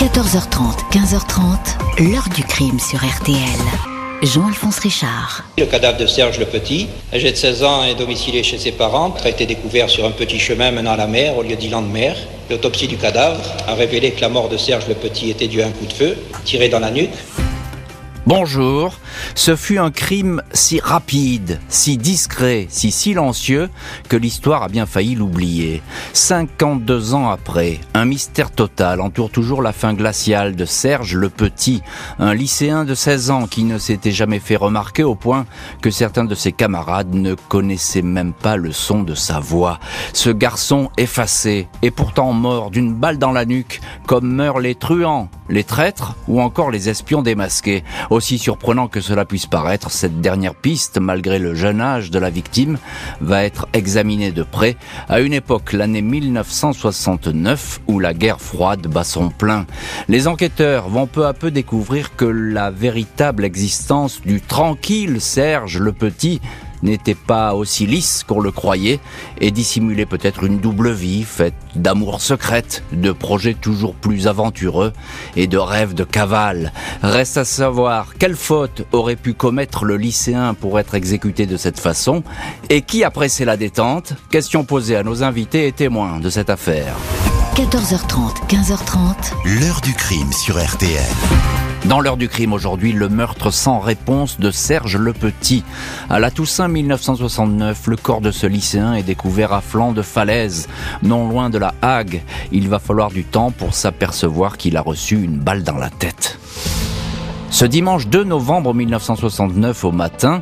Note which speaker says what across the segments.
Speaker 1: 14h30, 15h30, l'heure du crime sur RTL. Jean-Alphonse Richard.
Speaker 2: Le cadavre de Serge Le Petit, âgé de 16 ans, est domicilié chez ses parents, a été découvert sur un petit chemin menant à la mer au lieu d'îland de mer. L'autopsie du cadavre a révélé que la mort de Serge Le Petit était due à un coup de feu tiré dans la nuque.
Speaker 3: Bonjour, ce fut un crime si rapide, si discret, si silencieux que l'histoire a bien failli l'oublier. 52 ans après, un mystère total entoure toujours la fin glaciale de Serge le Petit, un lycéen de 16 ans qui ne s'était jamais fait remarquer au point que certains de ses camarades ne connaissaient même pas le son de sa voix. Ce garçon effacé et pourtant mort d'une balle dans la nuque, comme meurent les truands, les traîtres ou encore les espions démasqués. Aussi surprenant que cela puisse paraître, cette dernière piste, malgré le jeune âge de la victime, va être examinée de près à une époque, l'année 1969, où la guerre froide bat son plein. Les enquêteurs vont peu à peu découvrir que la véritable existence du tranquille Serge le Petit n'était pas aussi lisse qu'on le croyait et dissimulait peut-être une double vie faite d'amour secrète, de projets toujours plus aventureux et de rêves de cavale. Reste à savoir quelle faute aurait pu commettre le lycéen pour être exécuté de cette façon et qui a pressé la détente Question posée à nos invités et témoins de cette affaire.
Speaker 1: 14h30, 15h30.
Speaker 4: L'heure du crime sur RTL.
Speaker 3: Dans l'heure du crime aujourd'hui, le meurtre sans réponse de Serge Le Petit. À la Toussaint 1969, le corps de ce lycéen est découvert à flanc de falaise, non loin de la Hague. Il va falloir du temps pour s'apercevoir qu'il a reçu une balle dans la tête. Ce dimanche 2 novembre 1969 au matin,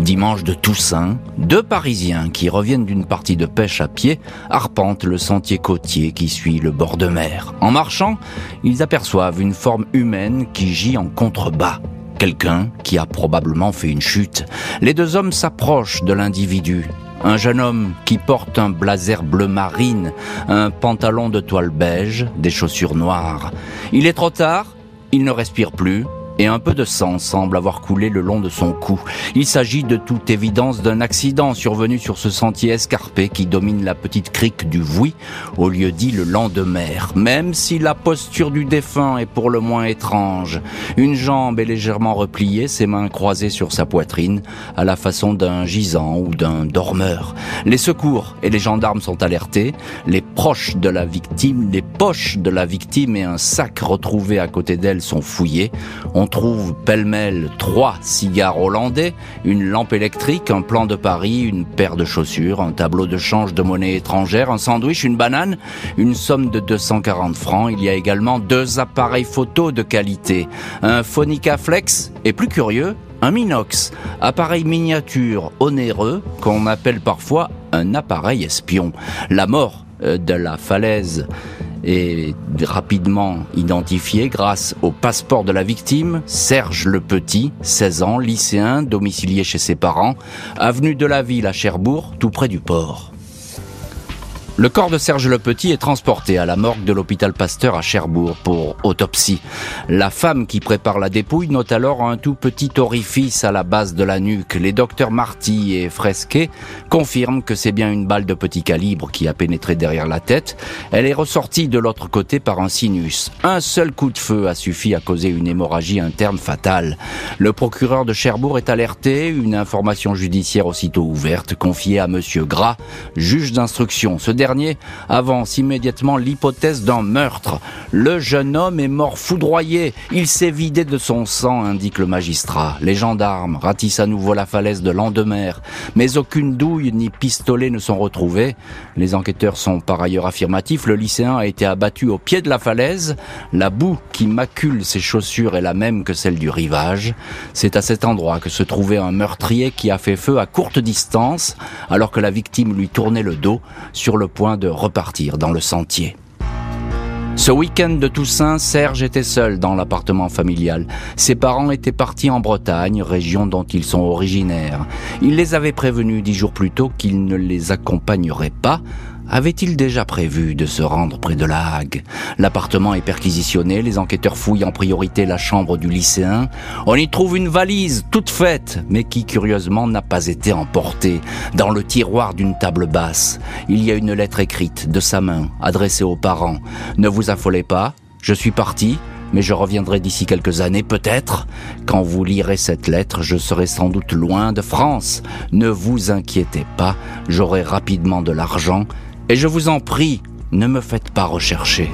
Speaker 3: dimanche de Toussaint, deux Parisiens qui reviennent d'une partie de pêche à pied arpentent le sentier côtier qui suit le bord de mer. En marchant, ils aperçoivent une forme humaine qui gît en contrebas. Quelqu'un qui a probablement fait une chute. Les deux hommes s'approchent de l'individu. Un jeune homme qui porte un blazer bleu marine, un pantalon de toile beige, des chaussures noires. Il est trop tard, il ne respire plus, et un peu de sang semble avoir coulé le long de son cou. Il s'agit de toute évidence d'un accident survenu sur ce sentier escarpé qui domine la petite crique du Vouy, au lieu dit le Landemer. Même si la posture du défunt est pour le moins étrange. Une jambe est légèrement repliée, ses mains croisées sur sa poitrine, à la façon d'un gisant ou d'un dormeur. Les secours et les gendarmes sont alertés. Les proches de la victime, les poches de la victime et un sac retrouvé à côté d'elle sont fouillés. Trouve pêle-mêle trois cigares hollandais, une lampe électrique, un plan de Paris, une paire de chaussures, un tableau de change de monnaie étrangère, un sandwich, une banane, une somme de 240 francs. Il y a également deux appareils photo de qualité, un Phonica Flex et plus curieux, un Minox, appareil miniature onéreux qu'on appelle parfois un appareil espion. La mort euh, de la falaise est rapidement identifié grâce au passeport de la victime, Serge Le Petit, 16 ans, lycéen, domicilié chez ses parents, avenue de la Ville à Cherbourg, tout près du port. Le corps de Serge Le Petit est transporté à la morgue de l'hôpital Pasteur à Cherbourg pour autopsie. La femme qui prépare la dépouille note alors un tout petit orifice à la base de la nuque. Les docteurs Marty et Fresquet confirment que c'est bien une balle de petit calibre qui a pénétré derrière la tête. Elle est ressortie de l'autre côté par un sinus. Un seul coup de feu a suffi à causer une hémorragie interne fatale. Le procureur de Cherbourg est alerté, une information judiciaire aussitôt ouverte confiée à monsieur Gras, juge d'instruction. Ce dernier avance immédiatement l'hypothèse d'un meurtre. Le jeune homme est mort foudroyé. Il s'est vidé de son sang, indique le magistrat. Les gendarmes ratissent à nouveau la falaise de Landemer, mais aucune douille ni pistolet ne sont retrouvés. Les enquêteurs sont par ailleurs affirmatifs. Le lycéen a été abattu au pied de la falaise. La boue qui macule ses chaussures est la même que celle du rivage. C'est à cet endroit que se trouvait un meurtrier qui a fait feu à courte distance, alors que la victime lui tournait le dos sur le de repartir dans le sentier. Ce week-end de Toussaint, Serge était seul dans l'appartement familial. Ses parents étaient partis en Bretagne, région dont ils sont originaires. Il les avait prévenus dix jours plus tôt qu'ils ne les accompagneraient pas. Avait-il déjà prévu de se rendre près de la Hague? L'appartement est perquisitionné, les enquêteurs fouillent en priorité la chambre du lycéen. On y trouve une valise toute faite, mais qui curieusement n'a pas été emportée. Dans le tiroir d'une table basse, il y a une lettre écrite de sa main, adressée aux parents. Ne vous affolez pas, je suis parti, mais je reviendrai d'ici quelques années peut-être. Quand vous lirez cette lettre, je serai sans doute loin de France. Ne vous inquiétez pas, j'aurai rapidement de l'argent, et je vous en prie, ne me faites pas rechercher.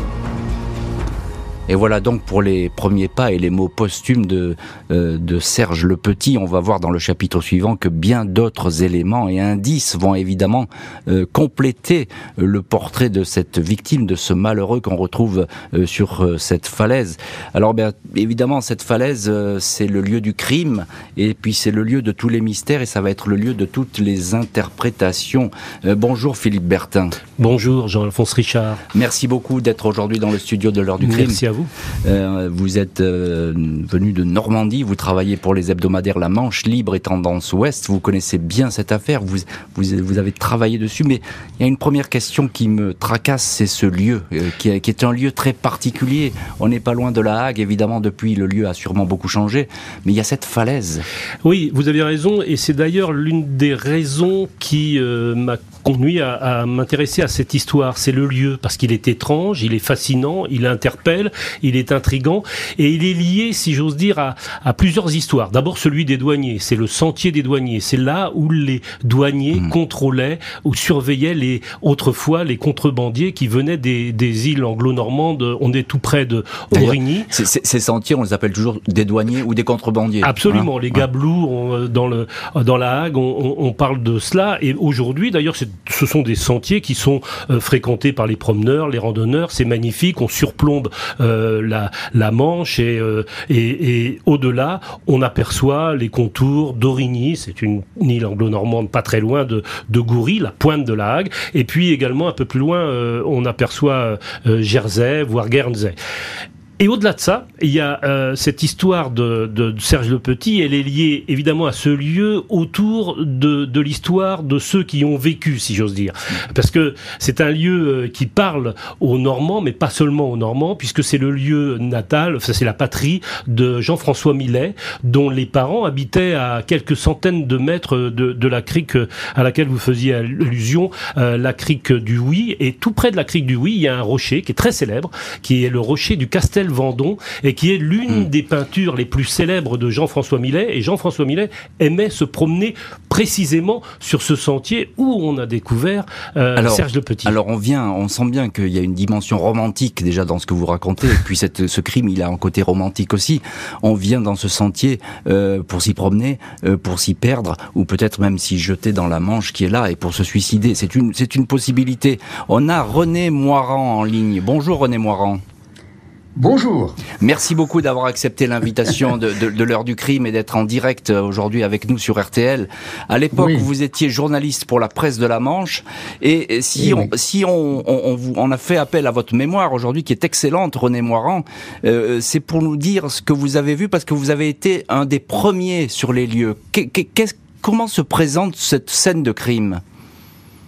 Speaker 3: Et voilà donc pour les premiers pas et les mots posthumes de, euh, de Serge Le Petit. On va voir dans le chapitre suivant que bien d'autres éléments et indices vont évidemment euh, compléter euh, le portrait de cette victime, de ce malheureux qu'on retrouve sur cette falaise. Alors bien évidemment, cette falaise, c'est le lieu du crime et puis c'est le lieu de tous les mystères et ça va être le lieu de toutes les interprétations. bonjour Philippe Bertin.
Speaker 4: Bonjour Jean-Alphonse Richard.
Speaker 3: Merci beaucoup d'être aujourd'hui dans le studio de l'heure du crime.
Speaker 4: Merci à vous.
Speaker 3: Euh, vous êtes euh, venu de Normandie, vous travaillez pour les hebdomadaires La Manche Libre et Tendance Ouest. Vous connaissez bien cette affaire, vous, vous, avez travaillé dessus. Mais il y a une première question qui me tracasse, c'est ce lieu, euh, qui, est un lieu très particulier. On n'est pas loin de La Hague, évidemment, depuis le lieu a sûrement beaucoup changé. Mais il y a cette falaise.
Speaker 4: Oui, vous avez raison. Et c'est d'ailleurs l'une des raisons qui m'a conduit à, à m'intéresser à cette histoire. C'est le lieu, parce qu'il est étrange, il est fascinant, il interpelle, il est intrigant et il est lié, si j'ose dire, à, à plusieurs histoires. D'abord celui des douaniers, c'est le sentier des douaniers, c'est là où les douaniers mmh. contrôlaient ou surveillaient les autrefois les contrebandiers qui venaient des, des îles anglo-normandes. On est tout près de Aurigny.
Speaker 3: Ces sentiers, on les appelle toujours des douaniers ou des contrebandiers.
Speaker 4: Absolument, hein les gablous dans le dans la Hague, on, on parle de cela et aujourd'hui, d'ailleurs, ce sont des sentiers qui sont euh, fréquentés par les promeneurs, les randonneurs. C'est magnifique, on surplombe euh, la, la, Manche et, euh, et, et au-delà, on aperçoit les contours d'Aurigny, c'est une île anglo-normande pas très loin de, de Goury, la pointe de la Hague, et puis également un peu plus loin, on aperçoit Jersey, voire Guernsey. Et au-delà de ça, il y a euh, cette histoire de, de, Serge Le Petit. Elle est liée évidemment à ce lieu autour de, de l'histoire de ceux qui ont vécu, si j'ose dire, parce que c'est un lieu euh, qui parle aux Normands, mais pas seulement aux Normands, puisque c'est le lieu natal, ça c'est la patrie de Jean-François Millet, dont les parents habitaient à quelques centaines de mètres de, de la crique à laquelle vous faisiez allusion, euh, la crique du Oui. Et tout près de la crique du Oui, il y a un rocher qui est très célèbre, qui est le rocher du Castel Vendon et qui est l'une hmm. des peintures les plus célèbres de Jean-François Millet. Et Jean-François Millet aimait se promener précisément sur ce sentier où on a découvert euh, Serge le Petit.
Speaker 3: Alors on vient, on sent bien qu'il y a une dimension romantique déjà dans ce que vous racontez. Et puis cette, ce crime, il a un côté romantique aussi. On vient dans ce sentier euh, pour s'y promener, euh, pour s'y perdre, ou peut-être même s'y jeter dans la Manche qui est là et pour se suicider. C'est une, c'est une possibilité. On a René Moirand en ligne. Bonjour René Moirand.
Speaker 5: Bonjour.
Speaker 3: Merci beaucoup d'avoir accepté l'invitation de, de, de l'heure du crime et d'être en direct euh, aujourd'hui avec nous sur RTL. À l'époque, vous étiez journaliste pour la presse de la Manche, et si on si on, on, vous, on a fait appel à votre mémoire aujourd'hui, qui est excellente, René Moirand, euh, c'est pour nous dire ce que vous avez vu parce que vous avez été un des premiers sur les lieux. comment se présente cette scène de crime?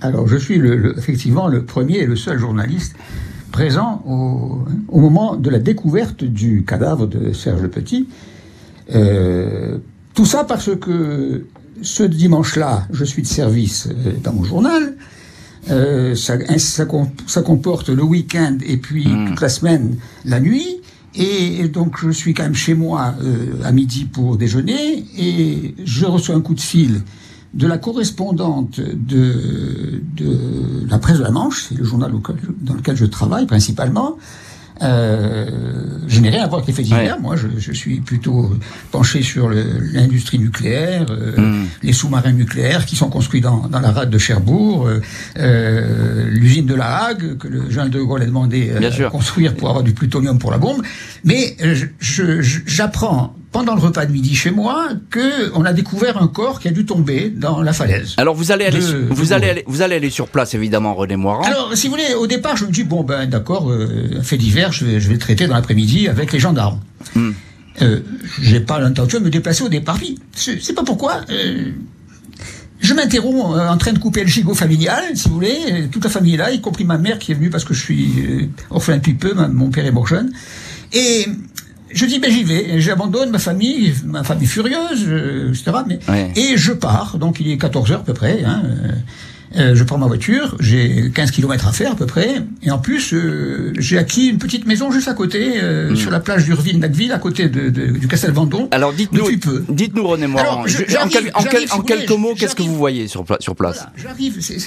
Speaker 5: Alors, je suis le, effectivement le premier et le seul journaliste présent au, moment de la découverte du cadavre de Serge Petit. Euh, tout ça parce que ce dimanche-là, je suis de service euh, dans mon journal. Euh, ça, ça, comporte le week-end et puis hmm. toute la semaine, la nuit. Et donc je suis quand même chez moi à midi pour déjeuner et je reçois un coup de fil de la correspondante de, de la presse de la Manche, c'est le journal dans lequel je travaille principalement, euh, je n'ai rien à voir avec les faits divers. Moi, je, je, suis plutôt penché sur l'industrie nucléaire, euh, hmm. les sous-marins nucléaires qui sont construits dans, dans la rade de Cherbourg, euh, euh l'usine de la Hague que le général de Gaulle a demandé de construire pour avoir du plutonium pour la bombe. Mais j'apprends pendant le repas de midi chez moi que on a découvert un corps qui a dû tomber dans la falaise.
Speaker 3: Alors vous allez aller, vous allez aller, vous allez aller sur place évidemment, René Moirand.
Speaker 5: Alors si vous voulez, au départ je me dis bon ben d'accord, euh, fait divers, je vais, je vais le traiter dans l'après-midi avec les gendarmes. Hmm. Euh, J'ai pas l'intention de me déplacer au départ. Je sais pas pourquoi. Euh, je m'interromps euh, en train de couper le gigot familial, si vous voulez. Toute la famille est là, y compris ma mère qui est venue parce que je suis orphelin depuis peu, mon père est mort jeune. Et je dis, ben j'y vais, j'abandonne ma famille, ma famille furieuse, euh, etc. Mais, Et je pars, donc il est 14 heures à peu près. Hein, Euh, je prends ma voiture, j'ai 15 km à faire à peu près, et en plus, euh, j'ai acquis une petite maison juste à côté, euh,
Speaker 3: Hmm.
Speaker 5: sur la plage d'Urville-Nacville, à côté de, de- du Castel Vendôme.
Speaker 3: Alors dites-nous, dites-nous René
Speaker 5: je-
Speaker 3: en, quel- quel- quelques
Speaker 5: voulez,
Speaker 3: mots, qu'est-ce que vous voyez sur, pla- sur place
Speaker 5: Voilà, j'arrive, c'est-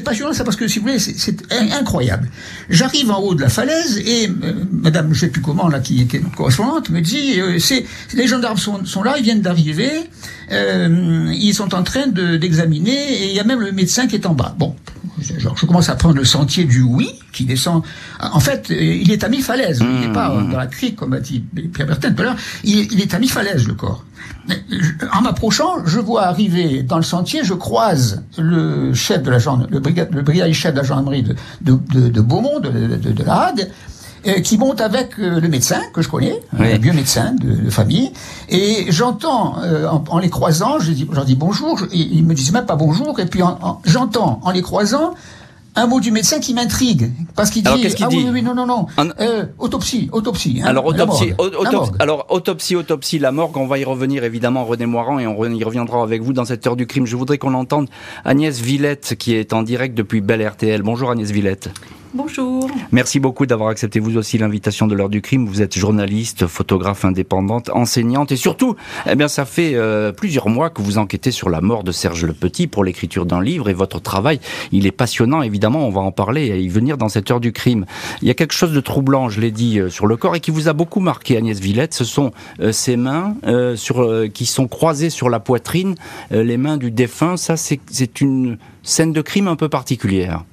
Speaker 5: passionnant ça parce que si vous voulez, c'est- c'est in- incroyable. J'arrive en haut de la falaise et euh, Madame, je sais plus comment là, qui était notre correspondante, me dit, euh, c'est les gendarmes sont, sont là, ils viennent d'arriver, euh, ils sont en train de- d'examiner et il y a même le médecin qui est en bas. Bon, genre, je commence à prendre le sentier du oui qui descend. En fait, euh, il est à mi-falaise, il n'est pas euh, dans la crique comme a dit Pierre Bertin tout à l'heure. Il, il est à mi-falaise le corps. Je- En m'approchant, je vois arriver dans le sentier, je croise le chef de la gendarmerie, le brigade, le brigadier chef de la gendarmerie de, de, de, de Beaumont, de, de, de la Hague, euh, qui monte avec euh, le médecin que je connais,
Speaker 3: Oui.
Speaker 5: un vieux médecin de, de famille, et j'entends euh, en, en les croisant, je dis, je leur dis bonjour, je- ils me disent même pas bonjour, et puis en- en- j'entends en les croisant un mot du médecin qui m'intrigue, parce qu'il dit
Speaker 3: Alors,
Speaker 5: ah
Speaker 3: dit
Speaker 5: oui, oui non non non
Speaker 3: Un-
Speaker 5: euh, autopsie autopsie hein,
Speaker 3: Alors autopsie, autopsie- alors autopsie, autopsie, la morgue. On va y revenir évidemment, René Moirand, et on y reviendra avec vous dans cette heure du crime. Je voudrais qu'on entende Agnès Villette, qui est en direct depuis Belle RTL. Bonjour Agnès Villette.
Speaker 6: Bonjour.
Speaker 3: Merci beaucoup d'avoir accepté vous aussi l'invitation de l'heure du crime. Vous êtes journaliste, photographe indépendante, enseignante et surtout, eh bien, ça fait euh, plusieurs mois que vous enquêtez sur la mort de Serge Le Petit pour l'écriture d'un livre et votre travail, il est passionnant évidemment. On va en parler et y venir dans cette heure du crime. Il y a quelque chose de troublant, je l'ai dit, euh, sur le corps et qui vous a beaucoup marqué, Agnès Villette. Ce sont euh, ces mains euh, qui sont croisées sur la poitrine, les mains du défunt. Ça, c'est une scène de crime un peu particulière.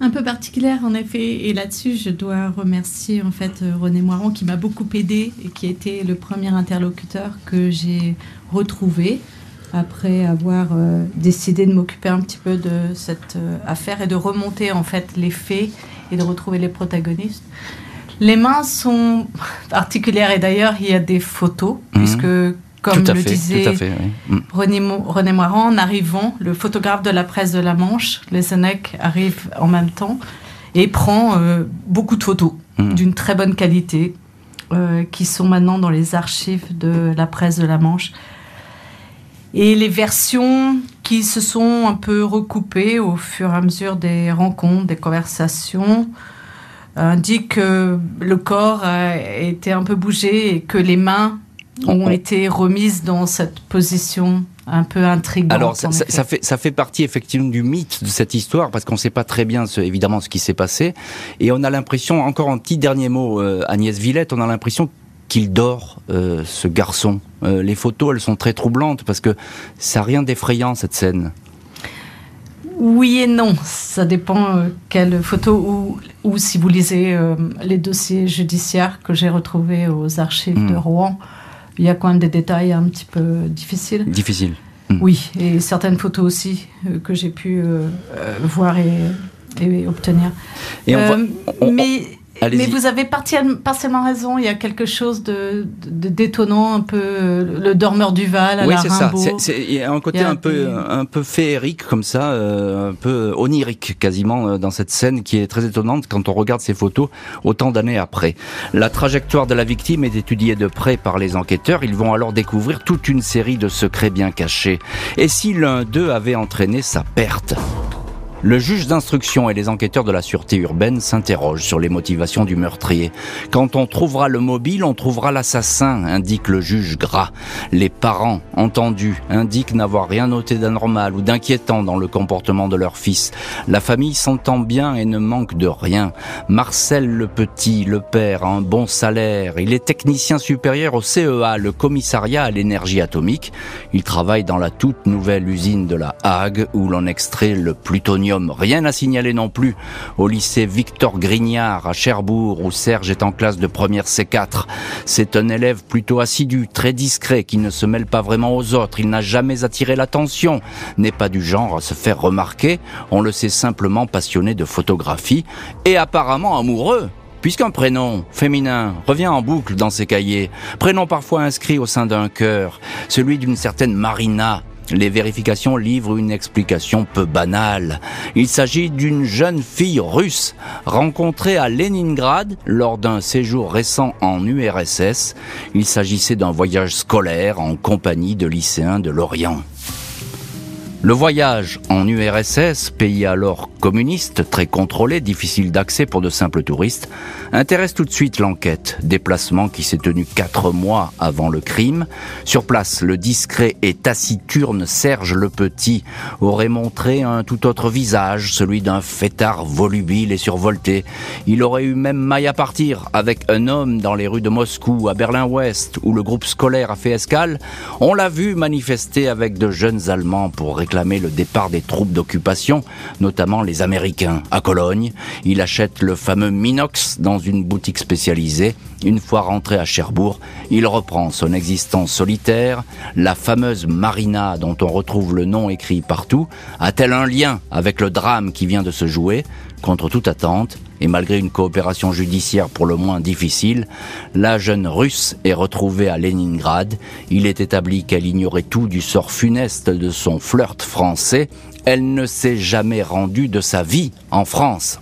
Speaker 6: Un peu particulière en effet, et là-dessus je dois remercier en fait euh, René Moirand qui m'a beaucoup aidé et qui a été le premier interlocuteur que j'ai retrouvé après avoir euh, décidé de m'occuper un petit peu de cette euh, affaire et de remonter en fait les faits et de retrouver les protagonistes. Les mains sont particulières et d'ailleurs il y a des photos
Speaker 3: Mhm.
Speaker 6: puisque comme
Speaker 3: tout à
Speaker 6: le
Speaker 3: fait,
Speaker 6: disait
Speaker 3: tout à fait. oui. Mm.
Speaker 6: René, René Moirand, en arrivant, le photographe de la presse de la Manche, les arrive en même temps et prend euh, beaucoup de photos
Speaker 3: Mm.
Speaker 6: d'une très bonne qualité euh, qui sont maintenant dans les archives de la presse de la Manche. Et les versions qui se sont un peu recoupées au fur et à mesure des rencontres, des conversations, indiquent que le corps a été un peu bougé et que les mains ont
Speaker 3: On-
Speaker 6: été remises dans cette position un peu intrigante.
Speaker 3: Alors, ça, fait, ça fait partie effectivement du mythe de cette histoire, parce qu'on ne sait pas très bien, ce, évidemment, ce qui s'est passé. Et on a l'impression, encore un petit dernier mot, euh, Agnès Villette, on a l'impression qu'il dort, euh, ce garçon. Euh, les photos, elles sont très troublantes, parce que ça n'a rien d'effrayant, cette scène.
Speaker 6: Oui et non, ça dépend quelle photo ou, ou si vous lisez les dossiers judiciaires que j'ai retrouvés aux archives
Speaker 3: Mm.
Speaker 6: de Rouen, il y a quand même des détails un petit peu difficiles.
Speaker 3: Difficile.
Speaker 6: Oui, et certaines photos aussi euh, que j'ai pu euh, euh, voir et, et obtenir.
Speaker 3: Et on va- on-
Speaker 6: mais. Mais vous avez partiel- partiellement raison, il y a quelque chose de, de détonnant, un peu euh, le dormeur du Val à
Speaker 3: Oui,
Speaker 6: la
Speaker 3: c'est ça. Il y a un côté
Speaker 6: Il y a
Speaker 3: un peu,
Speaker 6: des-
Speaker 3: un peu féerique comme ça, euh, un peu onirique quasiment euh, dans cette scène qui est très étonnante quand on regarde ces photos autant d'années après. La trajectoire de la victime est étudiée de près par les enquêteurs. Ils vont alors découvrir toute une série de secrets bien cachés. Et si l'un d'eux avait entraîné sa perte? Le juge d'instruction et les enquêteurs de la sûreté urbaine s'interrogent sur les motivations du meurtrier. Quand on trouvera le mobile, on trouvera l'assassin, indique le juge gras. Les parents, entendus, indiquent n'avoir rien noté d'anormal ou d'inquiétant dans le comportement de leur fils. La famille s'entend bien et ne manque de rien. Marcel le Petit, le père, a un bon salaire. Il est technicien supérieur au CEA, le commissariat à l'énergie atomique. Il travaille dans la toute nouvelle usine de la Hague où l'on extrait le plutonium. Rien à signaler non plus au lycée Victor Grignard à Cherbourg où Serge est en classe de première C4. C'est un élève plutôt assidu, très discret, qui ne se mêle pas vraiment aux autres. Il n'a jamais attiré l'attention, n'est pas du genre à se faire remarquer. On le sait simplement passionné de photographie et apparemment amoureux. Puisqu'un prénom féminin revient en boucle dans ses cahiers, prénom parfois inscrit au sein d'un cœur, celui d'une certaine Marina, les vérifications livrent une explication peu banale. Il s'agit d'une jeune fille russe rencontrée à Leningrad lors d'un séjour récent en URSS. Il s'agissait d'un voyage scolaire en compagnie de lycéens de l'Orient. Le voyage en URSS, pays alors communiste, très contrôlé, difficile d'accès pour de simples touristes, intéresse tout de suite l'enquête. Déplacement qui s'est tenu quatre mois avant le crime. Sur place, le discret et taciturne Serge Le Petit aurait montré un tout autre visage, celui d'un fêtard volubile et survolté. Il aurait eu même maille à partir avec un homme dans les rues de Moscou, à Berlin-Ouest, où le groupe scolaire a fait escale. On l'a vu manifester avec de jeunes Allemands pour le départ des troupes d'occupation, notamment les Américains. À Cologne, il achète le fameux Minox dans une boutique spécialisée. Une fois rentré à Cherbourg, il reprend son existence solitaire. La fameuse Marina, dont on retrouve le nom écrit partout, a-t-elle un lien avec le drame qui vient de se jouer? Contre toute attente, et malgré une coopération judiciaire pour le moins difficile, la jeune russe est retrouvée à Leningrad. Il est établi qu'elle ignorait tout du sort funeste de son flirt français. Elle ne s'est jamais rendue de sa vie en France.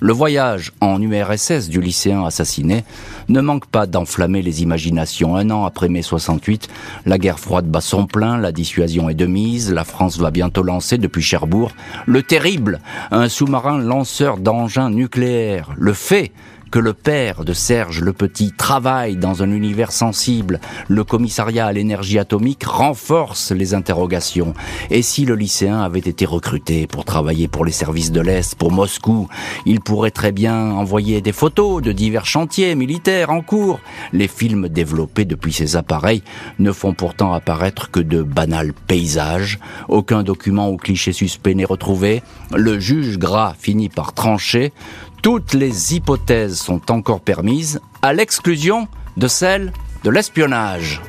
Speaker 3: Le voyage en URSS du lycéen assassiné ne manque pas d'enflammer les imaginations. Un an après mai 68, la guerre froide bat son plein, la dissuasion est de mise, la France va bientôt lancer depuis Cherbourg le terrible, un sous-marin lanceur d'engins nucléaires. Le fait que le père de Serge le Petit travaille dans un univers sensible, le commissariat à l'énergie atomique renforce les interrogations. Et si le lycéen avait été recruté pour travailler pour les services de l'Est, pour Moscou, il pourrait très bien envoyer des photos de divers chantiers militaires en cours. Les films développés depuis ces appareils ne font pourtant apparaître que de banals paysages. Aucun document ou cliché suspect n'est retrouvé. Le juge gras finit par trancher. Toutes les hypothèses sont encore permises, à l'exclusion de celle de l'espionnage.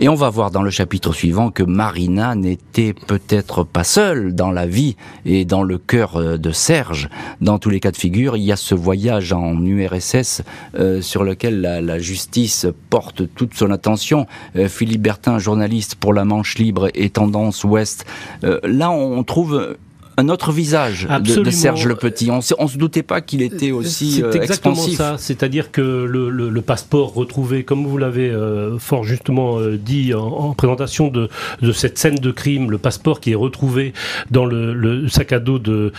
Speaker 3: Et on va voir dans le chapitre suivant que Marina n'était peut-être pas seule dans la vie et dans le cœur euh, de Serge. Dans tous les cas de figure, il y a ce voyage en URSS euh, sur lequel la, justice porte toute son attention. Euh, Philippe Bertin, journaliste pour La Manche Libre et Tendance Ouest. là, on trouve un autre visage de, Serge Le Petit. On, ne se doutait pas qu'il était aussi C'est
Speaker 4: euh, exactement ça. C'est-à-dire que le, passeport retrouvé, comme vous l'avez euh, fort justement euh, dit en, présentation de, cette scène de crime, le passeport qui est retrouvé dans le, sac à dos de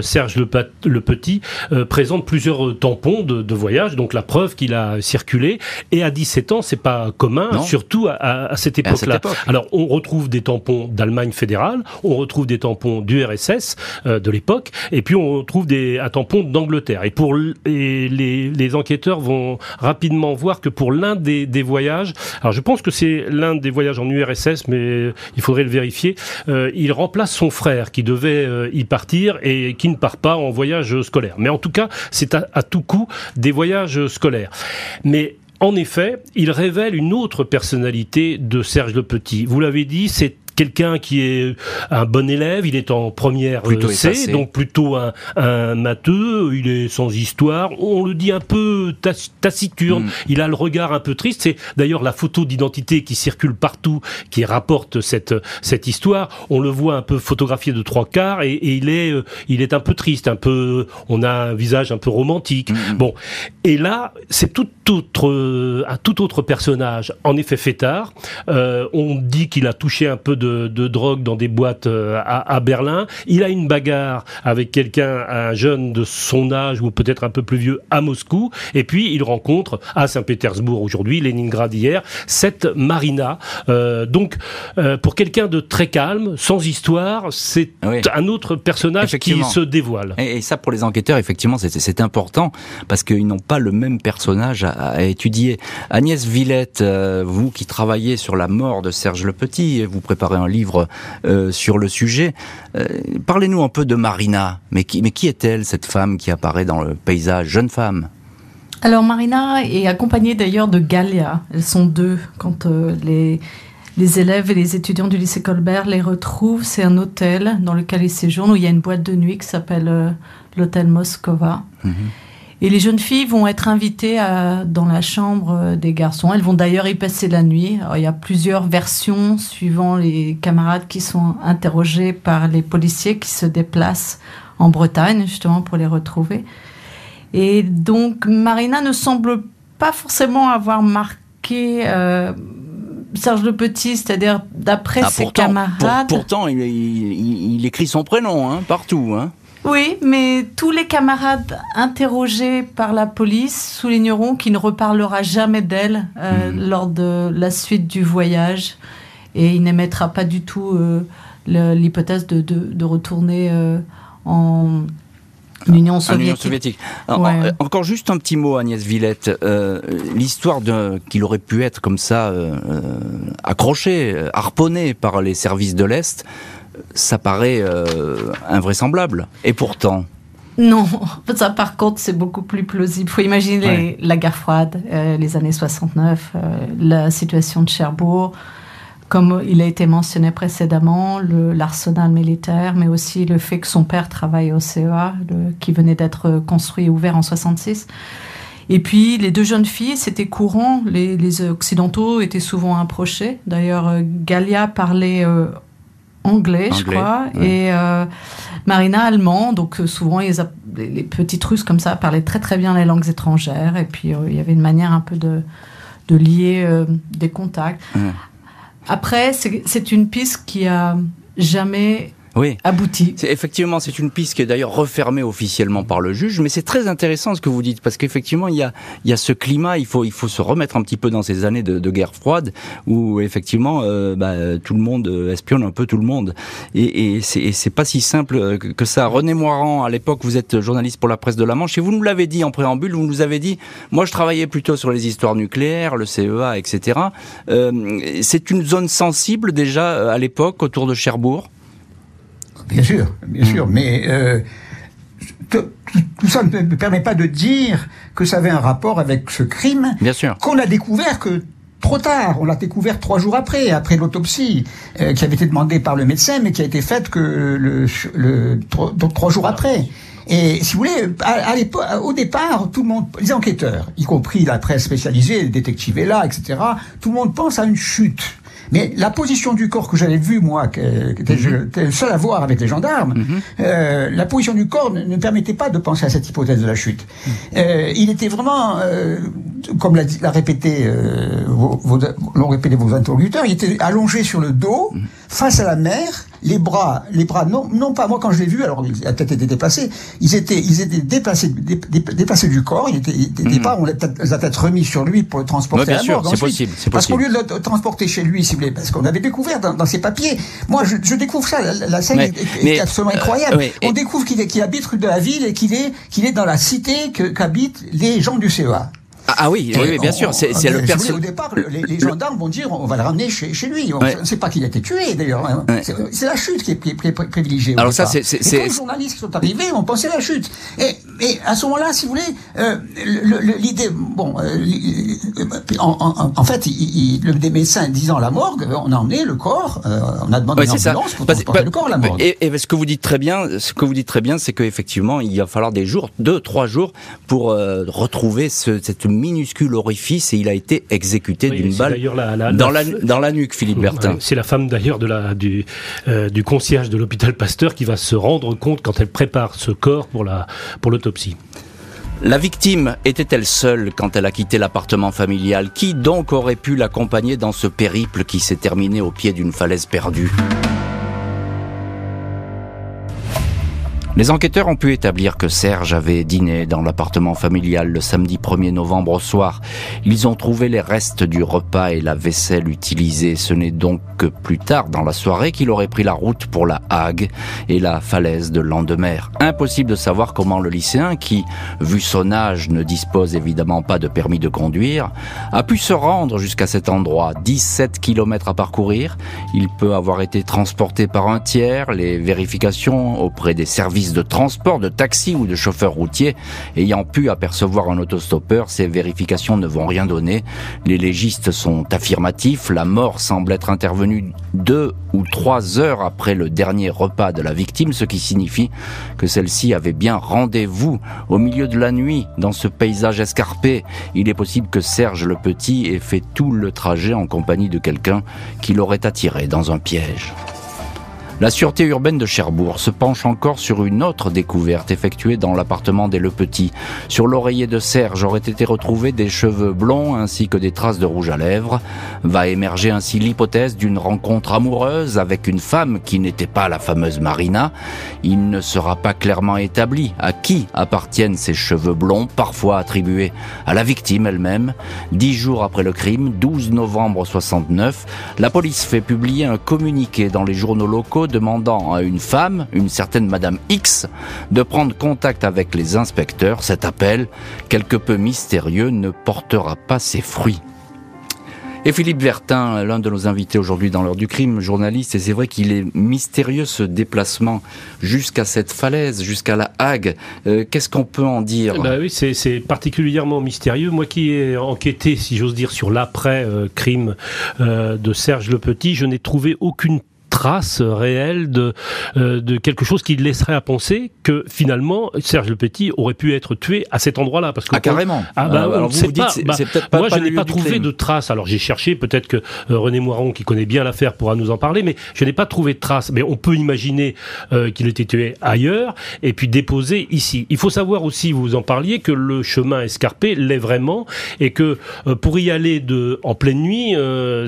Speaker 4: Serge Le, Petit présente plusieurs tampons de, voyage, donc la preuve qu'il a circulé. Et à 17 ans, c'est pas commun, surtout à, cette époque-là. Alors, on retrouve des tampons d'Allemagne fédérale, on retrouve des tampons du RSS euh, de l'époque, et puis on trouve des, tampon d'Angleterre. Et pour les, les, enquêteurs vont rapidement voir que pour l'un des, des, voyages, alors je pense que c'est l'un des voyages en URSS, mais il faudrait le vérifier, euh, il remplace son frère qui devait euh, y partir et qui ne part pas en voyage scolaire. Mais en tout cas, c'est à, à tout coup des voyages scolaires. Mais en effet, il révèle une autre personnalité de Serge Le Petit. Vous l'avez dit, c'est quelqu'un qui est un bon élève, il est en première plutôt C, donc plutôt un, un, matheux, il est sans histoire, on le dit un peu taciturne, mm. il a le regard un peu triste, c'est d'ailleurs la photo d'identité qui circule partout, qui rapporte cette, cette histoire, on le voit un peu photographié de trois quarts et, il, est, euh, il est un peu triste, un peu, on a un visage un peu romantique. Mm, mm. Bon, et là, c'est tout autre, un tout autre personnage, en effet fêtard, euh, on dit qu'il a touché un peu de de, drogue dans des boîtes euh, à, Berlin. Il a une bagarre avec quelqu'un, un jeune de son âge ou peut-être un peu plus vieux à Moscou. Et puis il rencontre à Saint-Pétersbourg aujourd'hui, Leningrad hier, cette Marina. Euh, donc euh, pour quelqu'un de très calme, sans histoire, c'est un autre personnage qui se dévoile.
Speaker 3: Et, ça pour les enquêteurs, effectivement, c'est important parce qu'ils n'ont pas le même personnage à, étudier. Agnès Villette, vous qui travaillez sur la mort de Serge Le Petit, vous préparez un livre euh, sur le sujet. Euh, parlez-nous un peu de Marina. Mais qui, mais qui est-elle, cette femme qui apparaît dans le paysage, jeune femme
Speaker 6: Alors Marina est accompagnée d'ailleurs de Galia. Elles sont deux quand euh, les les élèves et les étudiants du lycée Colbert les retrouvent. C'est un hôtel dans lequel ils séjournent où il y a une boîte de nuit qui s'appelle l'hôtel Moscova. Mhm. Et les jeunes filles vont être invitées à, dans la chambre des garçons. Elles vont d'ailleurs y passer la nuit. il y a plusieurs versions suivant les camarades qui sont interrogés par les policiers qui se déplacent en Bretagne justement pour les retrouver. Et donc Marina ne semble pas forcément avoir marqué euh, Serge Le Petit, c'est-à-dire d'après ah, ses camarades.
Speaker 3: pourtant, il, écrit son prénom hein, partout. Hein.
Speaker 6: Oui, mais tous les camarades interrogés par la police souligneront qu'il ne reparlera jamais d'elle euh, hmm. lors de la suite du voyage et il n'émettra pas du tout euh, l'hypothèse de, retourner euh, en Union soviétique.
Speaker 3: encore juste un petit mot, Agnès Villette. L'histoire qu'il aurait pu être comme ça, accroché, harponné par les services de l'Est, ça paraît euh, invraisemblable. Et pourtant.
Speaker 6: Non, ça par contre c'est beaucoup plus plausible. Il faut imaginer la guerre froide, euh, les années 69, euh, la situation de Cherbourg, comme il a été mentionné précédemment, l'arsenal militaire, mais aussi le fait que son père travaille au CEA, qui venait d'être construit et ouvert en 66. Et puis les deux jeunes filles, c'était courant, les, Occidentaux étaient souvent approchés. D'ailleurs, Galia parlait anglais, je crois, et euh, Marina allemand. Donc euh, souvent, les, les, petites Russes comme ça parlaient très très bien les langues étrangères. Et puis euh, il y avait une manière un peu de, de lier des contacts. Après, c'est une piste qui a jamais oui. abouti.
Speaker 3: Effectivement, c'est une piste qui est d'ailleurs refermée officiellement par le juge, mais c'est très intéressant ce que vous dites, parce qu'effectivement, il y a, il y a ce climat, il faut, il faut se remettre un petit peu dans ces années de, de guerre froide, où effectivement, euh, bah, tout le monde espionne un peu tout le monde. Et, et c'est pas si simple que ça. René Moirand, à l'époque, vous êtes journaliste pour la presse de la Manche, et vous nous l'avez dit en préambule, vous nous avez dit, moi je travaillais plutôt sur les histoires nucléaires, le CEA, etc. Euh, c'est une zone sensible déjà à l'époque autour de Cherbourg?
Speaker 5: Bien sûr, bien sûr, mais euh, tout, ça ne me permet pas de dire que ça avait un rapport avec ce crime qu'on a découvert que trop tard. On l'a découvert trois jours après, après l'autopsie euh, qui avait été demandée par le médecin, mais qui a été faite que le, le, trois, jours après. Et si vous voulez, à, au départ, tout le monde, les enquêteurs, y compris la presse spécialisée, les détectives là, etc., tout le monde pense à une chute. Mais la position du corps que j'avais vu, moi, qui était mhm. le seul à voir avec les gendarmes, mhm. euh, la position du corps ne, permettait pas de penser à cette hypothèse de la chute. Mhm. Euh, il était vraiment, euh, comme l'a répété, euh, l'ont répété vos interlocuteurs, il était allongé sur le dos, face à la mer, les bras, les bras, non, non pas moi quand je l'ai vu, alors la tête était déplacée, ils étaient, ils étaient déplacés, déplacés du corps, il était, il pas, on les a peut-être remis sur lui pour le transporter à la.
Speaker 3: C'est possible,
Speaker 5: Parce qu'au lieu de le transporter chez lui, si vous voulez, parce qu'on avait découvert dans, ses papiers, moi je, je découvre ça, la, scène est, absolument euh, incroyable. on découvre qu'il habite rue de la ville et qu'il est, qu'il est dans la cité qu'habitent les gens du CEA.
Speaker 3: Ah, ah oui, oui, bien sûr, c'est le
Speaker 5: personnage. Au départ, les, gendarmes vont dire on va le ramener chez, lui. Ne sait pas qu'il a été tué d'ailleurs. Hein. C'est la chute qui est, privilégiée.
Speaker 3: Alors ça, c'est.
Speaker 5: Les journalistes sont arrivés, on pensait à la chute. Et, et à ce moment-là, si vous voulez, euh, l'idée, bon, euh, en, fait, il, le, des médecins disant la morgue, on a emmené le corps, euh, on a demandé une ambulance pour transporter le corps à la morgue.
Speaker 3: Et, et, ce que vous dites très bien, ce que vous dites très bien, c'est qu'effectivement, il va falloir des jours, deux, trois jours, pour retrouver ce, cette minuscule orifice et il a été exécuté d'une balle dans, la, dans la nuque, Philippe Bertin.
Speaker 4: c'est la femme d'ailleurs de la, du, euh, du concierge de l'hôpital Pasteur qui va se rendre compte quand elle prépare ce corps pour l'autopsie.
Speaker 3: Pour la victime était-elle seule quand elle a quitté l'appartement familial? Qui donc aurait pu l'accompagner dans ce périple qui s'est terminé au pied d'une falaise perdue? Les enquêteurs ont pu établir que Serge avait dîné dans l'appartement familial le samedi 1er novembre au soir. Ils ont trouvé les restes du repas et la vaisselle utilisée. Ce n'est donc que plus tard dans la soirée qu'il aurait pris la route pour la Hague et la falaise de Landemer. Impossible de savoir comment le lycéen, qui, vu son âge, ne dispose évidemment pas de permis de conduire, a pu se rendre jusqu'à cet endroit. 17 km à parcourir. Il peut avoir été transporté par un tiers. Les vérifications auprès des services de transport, de taxi ou de chauffeur routier ayant pu apercevoir un autostoppeur, ces vérifications ne vont rien donner. Les légistes sont affirmatifs, la mort semble être intervenue deux ou trois heures après le dernier repas de la victime, ce qui signifie que celle-ci avait bien rendez-vous au milieu de la nuit dans ce paysage escarpé. Il est possible que Serge le Petit ait fait tout le trajet en compagnie de quelqu'un qui l'aurait attiré dans un piège. La sûreté urbaine de Cherbourg se penche encore sur une autre découverte effectuée dans l'appartement des Le Petit. Sur l'oreiller de Serge auraient été retrouvés des cheveux blonds ainsi que des traces de rouge à lèvres. Va émerger ainsi l'hypothèse d'une rencontre amoureuse avec une femme qui n'était pas la fameuse Marina. Il ne sera pas clairement établi à qui appartiennent ces cheveux blonds, parfois attribués à la victime elle-même. Dix jours après le crime, 12 novembre 69, la police fait publier un communiqué dans les journaux locaux demandant à une femme, une certaine Madame X, de prendre contact avec les inspecteurs. Cet appel, quelque peu mystérieux, ne portera pas ses fruits. Et Philippe Vertin, l'un de nos invités aujourd'hui dans l'heure du crime, journaliste, et c'est vrai qu'il est mystérieux ce déplacement jusqu'à cette falaise, jusqu'à la Hague. Euh, qu'est-ce qu'on peut en dire
Speaker 4: bah Oui, c'est particulièrement mystérieux. Moi qui ai enquêté, si j'ose dire, sur l'après-crime euh, de Serge Le Petit, je n'ai trouvé aucune trace réelle de, euh, de quelque chose qui laisserait à penser que finalement Serge Le Petit aurait pu être tué à cet endroit-là. Parce que
Speaker 3: ah, carrément.
Speaker 4: Ah, bah, alors vous, dites, bah, pas, moi, je n'ai pas trouvé de traces. Alors j'ai cherché, peut-être que euh, René Moiron, qui connaît bien l'affaire, pourra nous en parler, mais je n'ai pas trouvé de traces. Mais on peut imaginer euh, qu'il était tué ailleurs et puis déposé ici. Il faut savoir aussi, vous en parliez, que le chemin escarpé l'est vraiment et que pour y aller de, en pleine nuit,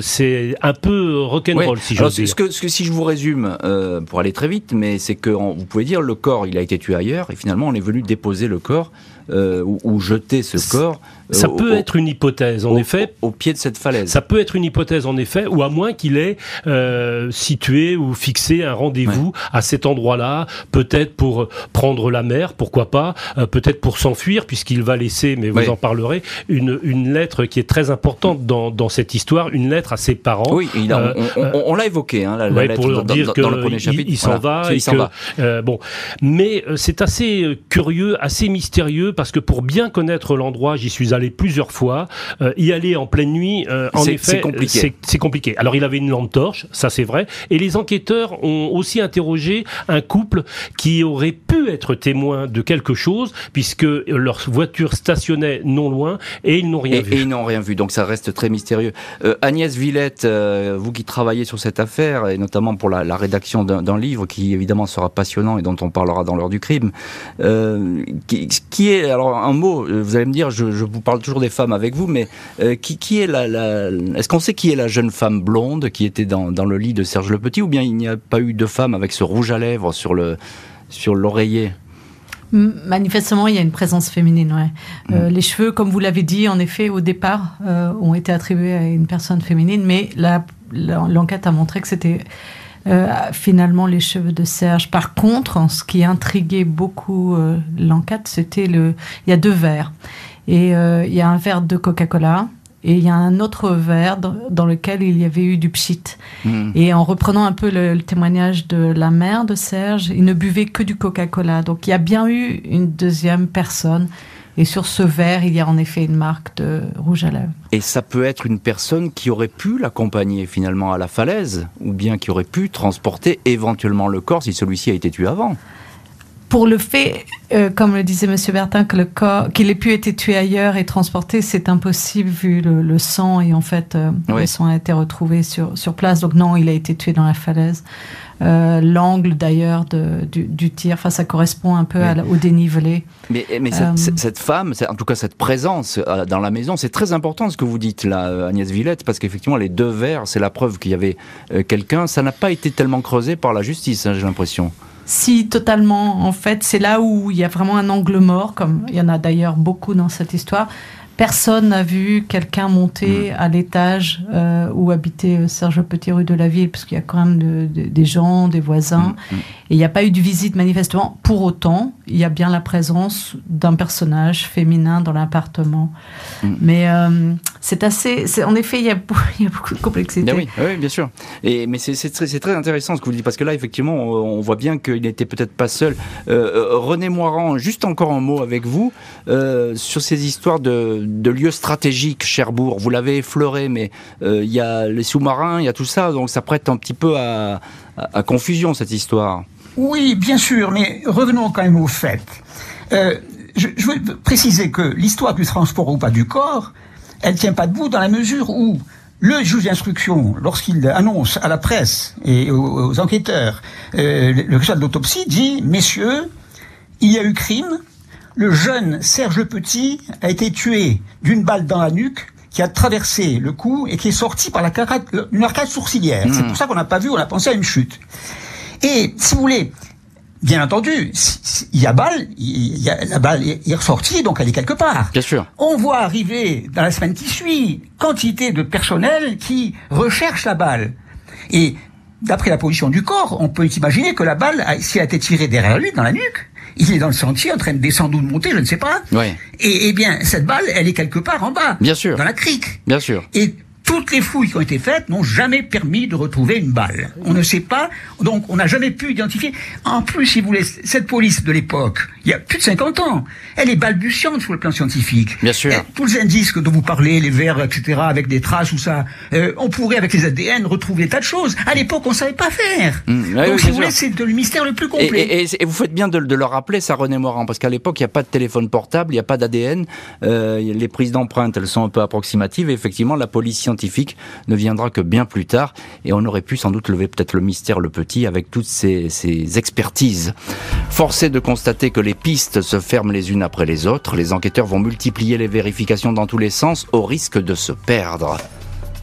Speaker 4: c'est un peu rock'n'roll, si j'ose dire.
Speaker 3: Ce que, ce que si je vous résume, euh, pour aller très vite, mais c'est que vous pouvez dire le corps, il a été tué ailleurs, et finalement on est venu déposer le corps euh, ou, jeter ce corps.
Speaker 4: Ça euh, peut être une hypothèse, en effet.
Speaker 3: Au, pied de cette falaise.
Speaker 4: Ça peut être une hypothèse, en effet, ou à moins qu'il ait euh, situé ou fixé un rendez-vous à cet endroit-là, peut-être pour prendre la mer, pourquoi pas, peut-être pour s'enfuir, puisqu'il va laisser, mais vous en parlerez, une, une lettre qui est très importante dans, dans cette histoire, une lettre à ses parents.
Speaker 3: Oui, on, l'a évoqué, hein, la, lettre
Speaker 4: pour leur dire que Il, s'en va. Il va. bon, mais c'est assez curieux, assez mystérieux parce que pour bien connaître l'endroit, j'y suis allé plusieurs fois. Euh, y aller en pleine nuit, euh, en effet, c'est compliqué. Alors il avait une lampe torche, ça c'est vrai. Et les enquêteurs ont aussi interrogé un couple qui aurait pu être témoin de quelque chose, puisque leur voiture stationnait non loin et ils n'ont rien vu.
Speaker 3: Et ils n'ont rien vu, donc ça reste très mystérieux. Euh, Agnès Villette, vous qui travaillez sur cette affaire, et notamment pour la, la rédaction d'un livre qui évidemment sera passionnant et dont on parlera dans l'heure du crime, qui, qui est alors un mot, vous allez me dire, je, vous parle toujours des femmes avec vous, mais euh, qui, qui, est la, est-ce qu'on sait qui est la jeune femme blonde qui était dans, dans, le lit de Serge Le Petit, ou bien il n'y a pas eu de femme avec ce rouge à lèvres sur le sur l'oreiller?
Speaker 6: Manifestement, il y a une présence féminine. Ouais. Euh, mm. les cheveux, comme vous l'avez dit, en effet, au départ, ont été attribués à une personne féminine, mais l'enquête a montré que c'était euh, finalement les cheveux de Serge. Par contre, ce qui intriguait beaucoup euh, l'enquête, c'était le. Il y a deux verres. Et euh, il y a un verre de Coca-Cola et il y a un autre verre dans lequel il y avait eu du pchit. Hmm. Et en reprenant un peu le, témoignage de la mère de Serge, il ne buvait que du Coca-Cola. Donc il y a bien eu une deuxième personne et sur ce verre, il y a en effet une marque de rouge à lèvres.
Speaker 3: Et ça peut être une personne qui aurait pu l'accompagner finalement à la falaise, ou bien qui aurait pu transporter éventuellement le corps si celui-ci a été tué avant
Speaker 6: pour le fait, euh, comme le disait Monsieur Bertin, que le corps, qu'il ait pu être tué ailleurs et transporté, c'est impossible vu le, sang et en fait euh, le sang a été retrouvé sur sur place. Donc non, il a été tué dans la falaise. Euh, l'angle d'ailleurs du, du, tir, enfin ça correspond un peu au dénivelé.
Speaker 3: Mais, mais cette, cette, femme, en tout cas cette présence dans la maison, c'est très important ce que vous dites là, Agnès Villette, parce qu'effectivement les deux verres, c'est la preuve qu'il y avait quelqu'un. Ça n'a pas été tellement creusé par la justice, hein, j'ai l'impression.
Speaker 6: Si, totalement. En fait, c'est là où il y a vraiment un angle mort, comme il y en a d'ailleurs beaucoup dans cette histoire. Personne n'a vu quelqu'un monter mm. à l'étage euh, où habitait euh, Serge Petit rue de la Ville, parce qu'il y a quand même des gens, des voisins. Mm, mm. Et il n'y a pas eu de visite manifestement. Pour autant, il y a bien la présence d'un personnage féminin dans l'appartement. Mais euh, c'est assez. En effet, il y, a, beaucoup de complexité.
Speaker 3: oui, oui, bien sûr. Et, mais c'est très, très, intéressant ce que vous dites, parce que là, effectivement, on, voit bien qu'il n'était peut-être pas seul. René Moirand, juste encore un mot avec vous sur ces histoires de de lieux stratégiques, Cherbourg. Vous l'avez effleuré, mais euh, il y a les sous-marins, il y a tout ça, donc ça prête un petit peu à, confusion cette histoire.
Speaker 5: Oui, bien sûr, mais revenons quand même au fait. Euh, je, veux préciser que l'histoire du transport ou pas du corps, elle tient pas debout dans la mesure où le juge d'instruction, lorsqu'il annonce à la presse et aux, enquêteurs euh, le résultat de l'autopsie, dit Messieurs, il y a eu crime. Le jeune Serge Petit a été tué d'une balle dans la nuque qui a traversé le cou et qui est sorti par la une arcade sourcilière. C'est hmm. pour ça qu'on n'a pas vu, on a pensé à une chute. Et si vous voulez, Bien entendu, il y a balle, il y a, la balle est ressortie, donc elle est quelque part.
Speaker 3: Bien sûr.
Speaker 5: On voit arriver dans la semaine qui suit quantité de personnel qui recherche la balle. Et d'après la position du corps, on peut imaginer que la balle, si elle a été tirée derrière lui, dans la nuque, il est dans le sentier en train de descendre ou de monter, je ne sais pas.
Speaker 3: Ouais.
Speaker 5: Et, eh bien, cette balle, elle est quelque part en bas.
Speaker 3: Bien sûr.
Speaker 5: Dans la crique.
Speaker 3: Bien sûr.
Speaker 5: Et toutes les fouilles qui ont été faites n'ont jamais permis de retrouver une balle. On ne sait pas, donc on n'a jamais pu identifier. En plus, si vous voulez, cette police de l'époque, il y a plus de 50 ans, elle est balbutiante sur le plan scientifique.
Speaker 3: Bien sûr.
Speaker 5: tous les indices dont vous parlez, les verres, etc., avec des traces ou ça, euh, on pourrait avec les ADN retrouver des tas de choses. À l'époque, on savait pas faire. Mmh, donc, si vous voulez, c'est le mystère le plus complet.
Speaker 3: Et, vous faites bien de, le rappeler, ça, René Morand, parce qu'à l'époque, il n'y a pas de téléphone portable, il n'y a pas d'ADN. Euh, les prises d'empreintes, elles sont un peu approximatives. Et effectivement, la police scientifique ne viendra que bien plus tard et on aurait pu sans doute lever peut-être le mystère le petit avec toutes ces, ces expertises. Forcé de constater que les pistes se ferment les unes après les autres, les enquêteurs vont multiplier les vérifications dans tous les sens au risque de se perdre.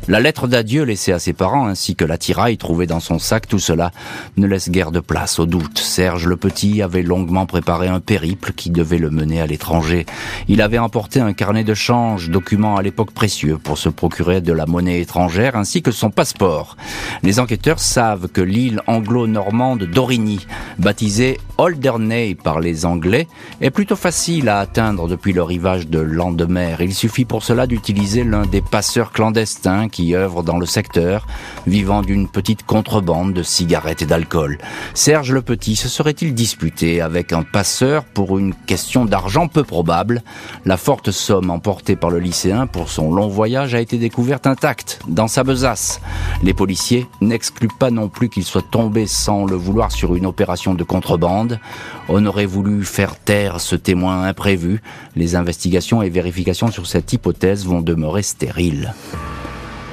Speaker 3: La lettre d'adieu laissée à ses parents ainsi que l'attirail trouvé dans son sac, tout cela ne laisse guère de place au doute. Serge le Petit avait longuement préparé un périple qui devait le mener à l'étranger. Il avait emporté un carnet de change, document à l'époque précieux pour se procurer de la monnaie étrangère ainsi que son passeport. Les enquêteurs savent que l'île anglo-normande d'Origny, baptisée Alderney par les Anglais, est plutôt facile à atteindre depuis le rivage de Landemer. Il suffit pour cela d'utiliser l'un des passeurs clandestins qui œuvrent dans le secteur, vivant d'une petite contrebande de cigarettes et d'alcool. Serge le Petit se serait-il disputé avec un passeur pour une question d'argent peu probable? La forte somme emportée par le lycéen pour son long voyage a été découverte intacte dans sa besace. Les policiers n'excluent pas non plus qu'il soit tombé sans le vouloir sur une opération de contrebande. On aurait voulu faire taire ce témoin imprévu. Les investigations et vérifications sur cette hypothèse vont demeurer stériles.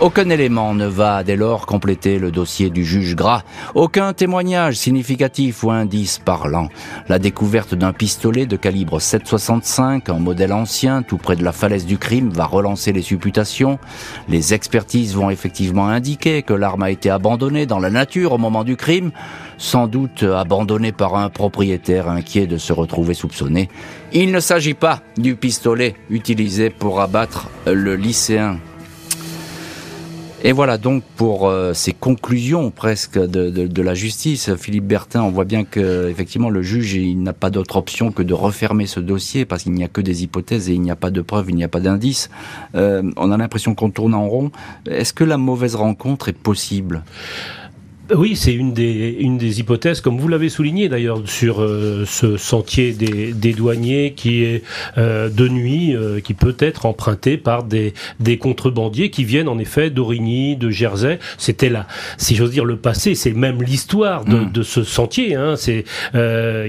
Speaker 3: Aucun élément ne va dès lors compléter le dossier du juge Gras. Aucun témoignage significatif ou indice parlant. La découverte d'un pistolet de calibre 7,65, un modèle ancien, tout près de la falaise du crime, va relancer les supputations. Les expertises vont effectivement indiquer que l'arme a été abandonnée dans la nature au moment du crime, sans doute abandonnée par un propriétaire inquiet de se retrouver soupçonné. Il ne s'agit pas du pistolet utilisé pour abattre le lycéen et voilà donc pour euh, ces conclusions presque de, la justice, Philippe Bertin, on voit bien que effectivement le juge n'a pas d'autre option que de refermer ce dossier parce qu'il n'y a que des hypothèses et il n'y a pas de preuves, il n'y a pas d'indices. Euh, on a l'impression qu'on tourne en rond. Est-ce que la mauvaise rencontre est possible?
Speaker 4: Oui, c'est une des, une des hypothèses, comme vous l'avez souligné d'ailleurs, sur euh, ce sentier des, des, douaniers qui est euh, de nuit, euh, qui peut être emprunté par des, des contrebandiers qui viennent en effet d'Origny, de Jersey. C'était là, si j'ose dire, le passé, c'est même l'histoire de, mm. de, ce sentier, hein, c'est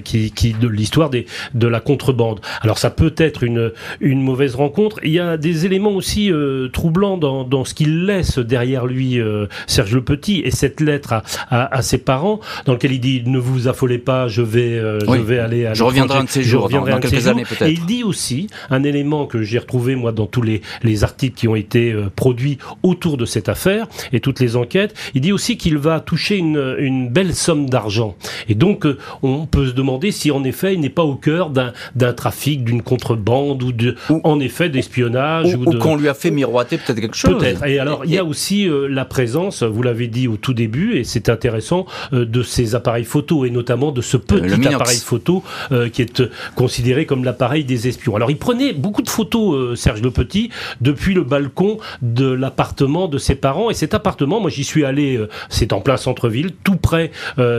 Speaker 4: qui, qui, de l'histoire des, de la contrebande. Alors ça peut être une, une mauvaise rencontre. Il y a des éléments aussi troublants dans, dans ce qu'il laisse derrière lui, Serge Le Petit, et cette lettre à, à, ses parents, dans lequel il dit ne vous affolez pas, je vais, euh, je vais aller à
Speaker 3: Je reviendrai un de ces jours, dans, quelques années peut-être.
Speaker 4: Et il dit aussi un élément que j'ai retrouvé moi dans tous les, les articles qui ont été euh, produits autour de cette affaire et toutes les enquêtes. Il dit aussi qu'il va toucher une, une belle somme d'argent. Et donc euh, on peut se demander si en effet il n'est pas au cœur d'un trafic, d'une contrebande ou de, en effet d'espionnage
Speaker 3: ou, ou, qu'on lui a fait miroiter peut-être quelque chose.
Speaker 4: Peut-être. Et alors il y a aussi la présence, vous l'avez dit au tout début, et c'est c'est intéressant euh, de ces appareils photo et notamment de ce petit appareil photo euh, qui est euh, considéré comme l'appareil des espions. Alors il prenait beaucoup de photos, Serge Le Petit, depuis le balcon de l'appartement de ses parents et cet appartement, moi j'y suis allé, c'est en plein centre-ville, tout près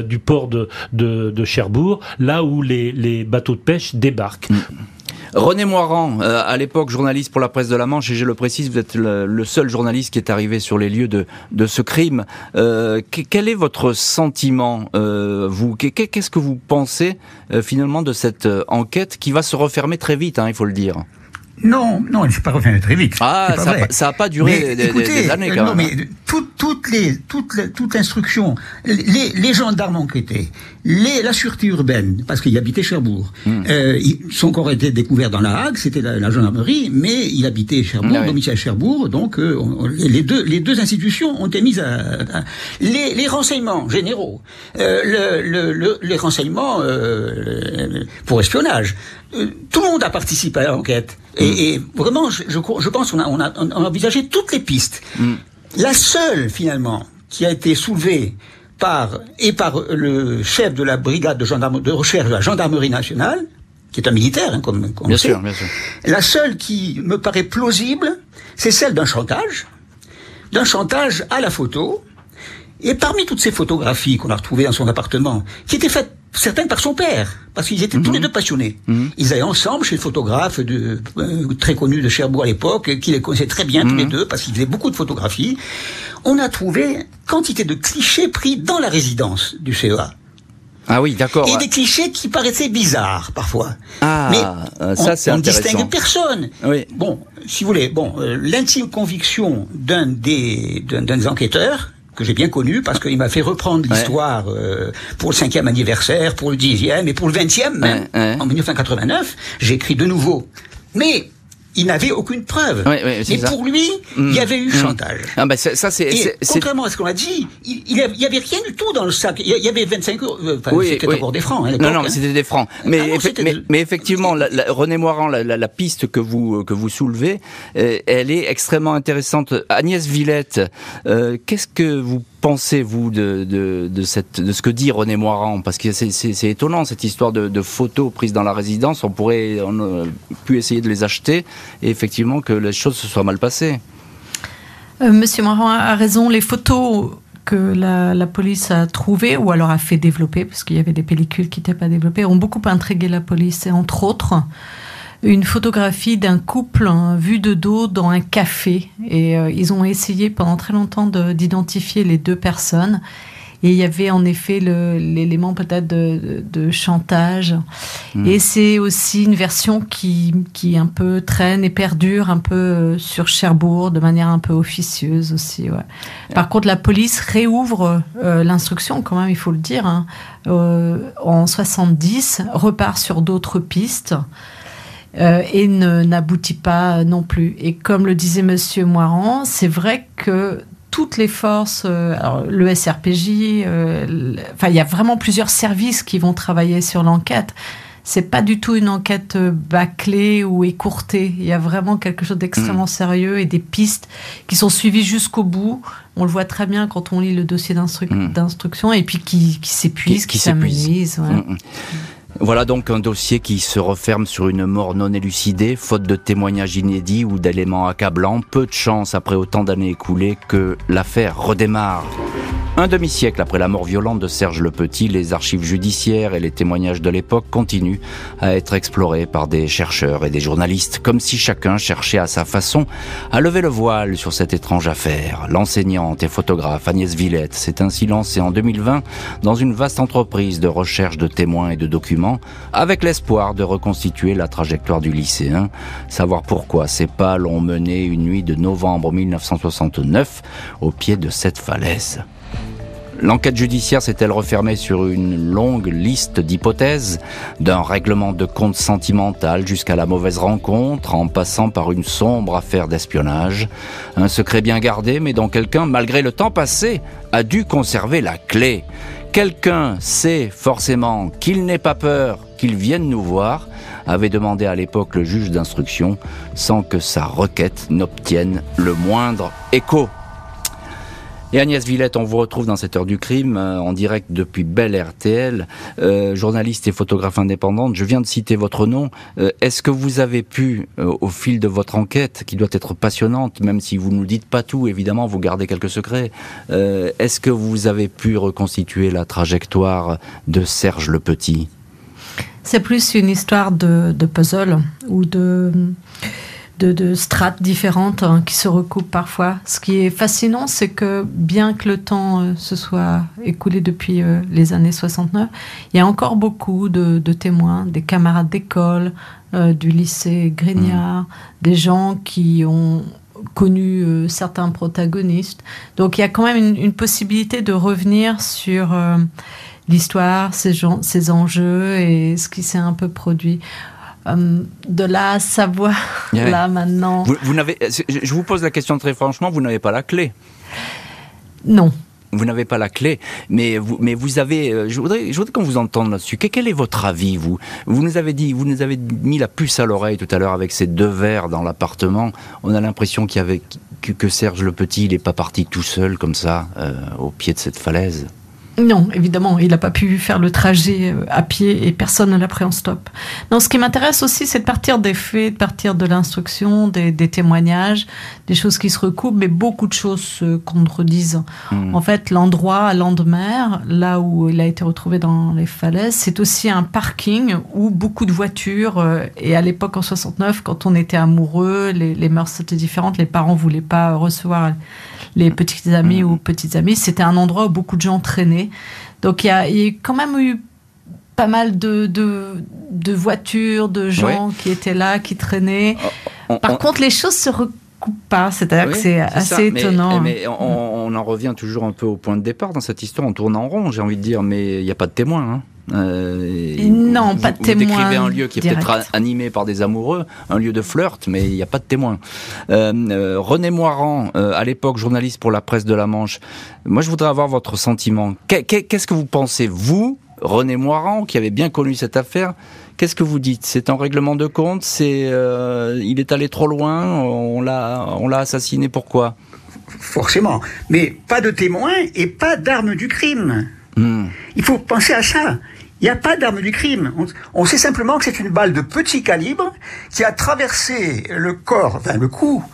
Speaker 4: du port de, de, Cherbourg, là où les, les bateaux de pêche débarquent. Mm.
Speaker 3: René Moirand, euh, à l'époque journaliste pour la presse de la Manche, et je le précise, vous êtes le, seul journaliste qui est arrivé sur les lieux de, de ce crime. Euh, quel est votre sentiment, euh, vous? Qu'est-ce que vous pensez finalement de cette enquête qui va se refermer très vite, hein, il faut le dire?
Speaker 5: Non, non, il s'est pas revenu très vite.
Speaker 3: Ah, ça n'a pas duré des, années quand non,
Speaker 5: mais toutes les, toute, toute l'instruction, les, les, gendarmes enquêtés, les, la sûreté urbaine, parce qu'il habitait Cherbourg, hmm. euh, son corps a été découvert dans la Hague, c'était la, gendarmerie, mais il habitait Cherbourg, ah, domicile à Cherbourg, donc euh, les, deux, les deux institutions ont été mises à... les, les, renseignements généraux, euh, le, le, les renseignements euh, pour espionnage, euh, tout le monde a participé à l'enquête. Et, mm. vraiment, je, je, pense qu'on a, on a, on a, envisagé toutes les pistes. Mm. La seule, finalement, qui a été soulevée par, et par le chef de la brigade de, gendarme, de recherche de la gendarmerie nationale, qui est un militaire, hein, comme, comme
Speaker 3: bien sûr, bien sûr.
Speaker 5: la seule qui me paraît plausible, c'est celle d'un chantage, d'un chantage à la photo, et parmi toutes ces photographies qu'on a retrouvées dans son appartement, qui étaient faites certaines par son père, parce qu'ils étaient tous les mhm. deux passionnés. Mhm. Ils allaient ensemble chez le photographe de, euh, très connu de Cherbourg à l'époque, qui les connaissait très bien tous les mhm. deux, parce qu'ils faisaient beaucoup de photographies. On a trouvé quantité de clichés pris dans la résidence du CEA.
Speaker 3: Ah oui, d'accord.
Speaker 5: Et des clichés qui paraissaient bizarres parfois.
Speaker 3: Ah,
Speaker 5: mais
Speaker 3: euh, ça c'est intéressant.
Speaker 5: On distingue personne.
Speaker 3: Oui.
Speaker 5: Bon, si vous voulez, bon, euh, l'intime conviction d'un des, d'un des enquêteurs, que j'ai bien connu parce qu'il m'a fait reprendre l'histoire euh, pour le cinquième anniversaire, pour le dixième et pour le vingtième en 1989. J'ai écrit de nouveau. Mais il n'avait aucune preuve.
Speaker 3: Oui, oui,
Speaker 5: Mais pour lui, il y mm. avait eu mm. chantage.
Speaker 3: Ah ben ça, c'est.
Speaker 5: Contrairement à ce qu'on a dit, il, il, y avait rien du tout dans le sac. Il y avait 25 euros. Euh, enfin, c'était encore des francs. Hein,
Speaker 3: non, non,
Speaker 5: hein.
Speaker 3: c'était des francs. Mais, ah mais, effectivement, la, René Moirand, la, la, piste que vous que vous soulevez, euh, elle est extrêmement intéressante. Agnès Villette, euh, qu'est-ce que vous pensez-vous de, de, de, ce que dit René Moirand? Parce que c'est étonnant cette histoire de, de, photos prises dans la résidence. On pourrait, on a pu essayer de les acheter et effectivement que les choses se soient mal passées.
Speaker 6: Euh, Monsieur Moirand a raison. Les photos que la, la, police a trouvées ou alors a fait développer, parce qu'il y avait des pellicules qui n'étaient pas développées, ont beaucoup intrigué la police. Et entre autres, une photographie d'un couple hein, vu de dos dans un café. Et euh, ils ont essayé pendant très longtemps d'identifier les deux personnes. Et il y avait en effet l'élément peut-être de, chantage. Hmm. Et c'est aussi une version qui, qui un peu traîne et perdure un peu euh, sur Cherbourg de manière un peu officieuse aussi. Ouais. Par contre, la police réouvre euh, l'instruction quand même, il faut le dire, hein, en 70, repart sur d'autres pistes. Euh, et n'aboutit pas non plus. Et comme le disait Monsieur Moirand, c'est vrai que toutes les forces, euh, alors le SRPJ, euh, enfin il y a vraiment plusieurs services qui vont travailler sur l'enquête. C'est pas du tout une enquête bâclée ou écourtée. Il y a vraiment quelque chose d'extrêmement mm. sérieux et des pistes qui sont suivies jusqu'au bout. On le voit très bien quand on lit le dossier mm. d'instruction et puis qui, qui s'épuise, qui, qui s'amenuise. Ouais. Mm,
Speaker 3: voilà donc un dossier qui se referme sur une mort non élucidée, faute de témoignages inédits ou d'éléments accablants. Peu de chance après autant d'années écoulées que l'affaire redémarre. Un demi-siècle après la mort violente de Serge Le Petit, les archives judiciaires et les témoignages de l'époque continuent à être explorés par des chercheurs et des journalistes, comme si chacun cherchait à sa façon à lever le voile sur cette étrange affaire. L'enseignante et photographe Agnès Villette s'est ainsi lancée en 2020 dans une vaste entreprise de recherche de témoins et de documents, avec l'espoir de reconstituer la trajectoire du lycéen, savoir pourquoi ces pas l'ont mené une nuit de novembre 1969 au pied de cette falaise. L'enquête judiciaire s'est-elle refermée sur une longue liste d'hypothèses, d'un règlement de compte sentimental jusqu'à la mauvaise rencontre, en passant par une sombre affaire d'espionnage, un secret bien gardé, mais dont quelqu'un, malgré le temps passé, a dû conserver la clé. Quelqu'un sait forcément qu'il n'est pas peur qu'il vienne nous voir, avait demandé à l'époque le juge d'instruction, sans que sa requête n'obtienne le moindre écho. Et Agnès Villette, on vous retrouve dans cette heure du crime, euh, en direct depuis Belle RTL, euh, journaliste et photographe indépendante. Je viens de citer votre nom. Euh, est-ce que vous avez pu, au fil de votre enquête, qui doit être passionnante, même si vous ne nous dites pas tout, évidemment, vous gardez quelques secrets, est-ce que vous avez pu reconstituer la trajectoire de Serge le Petit?
Speaker 6: C'est plus une histoire de, de puzzle ou de de, strates différentes hein, qui se recoupent parfois. Ce qui est fascinant, c'est que bien que le temps euh, se soit écoulé depuis euh, les années 69, il y a encore beaucoup de, témoins, des camarades d'école, euh, du lycée Grignard, des gens qui ont connu certains protagonistes. Donc il y a quand même une, une possibilité de revenir sur l'histoire, gens- ses enjeux et ce qui s'est un peu produit. Euh, de là à savoir,
Speaker 3: Ouais.
Speaker 6: là maintenant,
Speaker 3: Vous, vous n'avez, je je vous pose la question très franchement, vous n'avez pas la clé.
Speaker 6: non.
Speaker 3: Vous n'avez pas la clé, mais vous, mais vous avez. euh, Je voudrais, je voudrais qu'on vous entende là-dessus. Que- Quel est votre avis, vous? Vous nous avez dit, vous nous avez mis la puce à l'oreille tout à l'heure avec ces deux verres dans l'appartement. On a l'impression qu'il y avait que, que Serge le Petit, il n'est pas parti tout seul comme ça euh, au pied de cette falaise.
Speaker 6: Non, évidemment, il n'a pas pu faire le trajet euh, à pied et personne ne l'a pris en stop. Non, ce qui m'intéresse aussi, c'est de partir des faits, de partir de l'instruction, des, des témoignages, des choses qui se recoupent, mais beaucoup de choses se contredisent.
Speaker 3: Hmm.
Speaker 6: En fait, l'endroit à Landemer, là où il a été retrouvé dans les falaises, c'est aussi un parking où beaucoup de voitures, euh, et à l'époque en 69, quand on était amoureux, les, les mœurs étaient différentes, les parents voulaient pas recevoir les petits amis ou petites amies, c'était un endroit où beaucoup de gens traînaient. Donc il y a, y a quand même eu pas mal de, de, de voitures, de gens qui étaient là, qui traînaient.
Speaker 3: On-
Speaker 6: Par
Speaker 3: on-
Speaker 6: contre, les choses se recoupent pas, c'est-à-dire
Speaker 3: Oui,
Speaker 6: que c'est
Speaker 3: ça,
Speaker 6: assez
Speaker 3: mais-
Speaker 6: étonnant.
Speaker 3: Mais, on, on en revient toujours un peu au point de départ dans cette histoire. On tourne en rond, j'ai envie de dire, mais il n'y a pas de témoin. hein. Euh,
Speaker 6: non,
Speaker 3: vous-
Speaker 6: pas de
Speaker 3: vous
Speaker 6: témoin
Speaker 3: décrivez un lieu qui est peut-être animé par des amoureux, un lieu de flirt, mais il n'y a pas de témoin. Euh, euh, René Moirand, euh, à l'époque journaliste pour la presse de la Manche, moi je voudrais avoir votre sentiment. Qu'est- qu'est- Qu'est-ce que vous pensez, vous, René Moirand, qui avez bien connu cette affaire Qu'est-ce que vous dites? C'est un règlement de compte? C'est euh, il est allé trop loin? On l'a on l'a assassiné pourquoi?
Speaker 5: Forcément. Mais pas de témoins et pas d'armes du crime.
Speaker 3: Hmm.
Speaker 5: Il faut penser à ça. Il n'y a pas d'arme du crime. On, sait simplement que c'est une balle de petit calibre qui a traversé le corps, enfin le cou,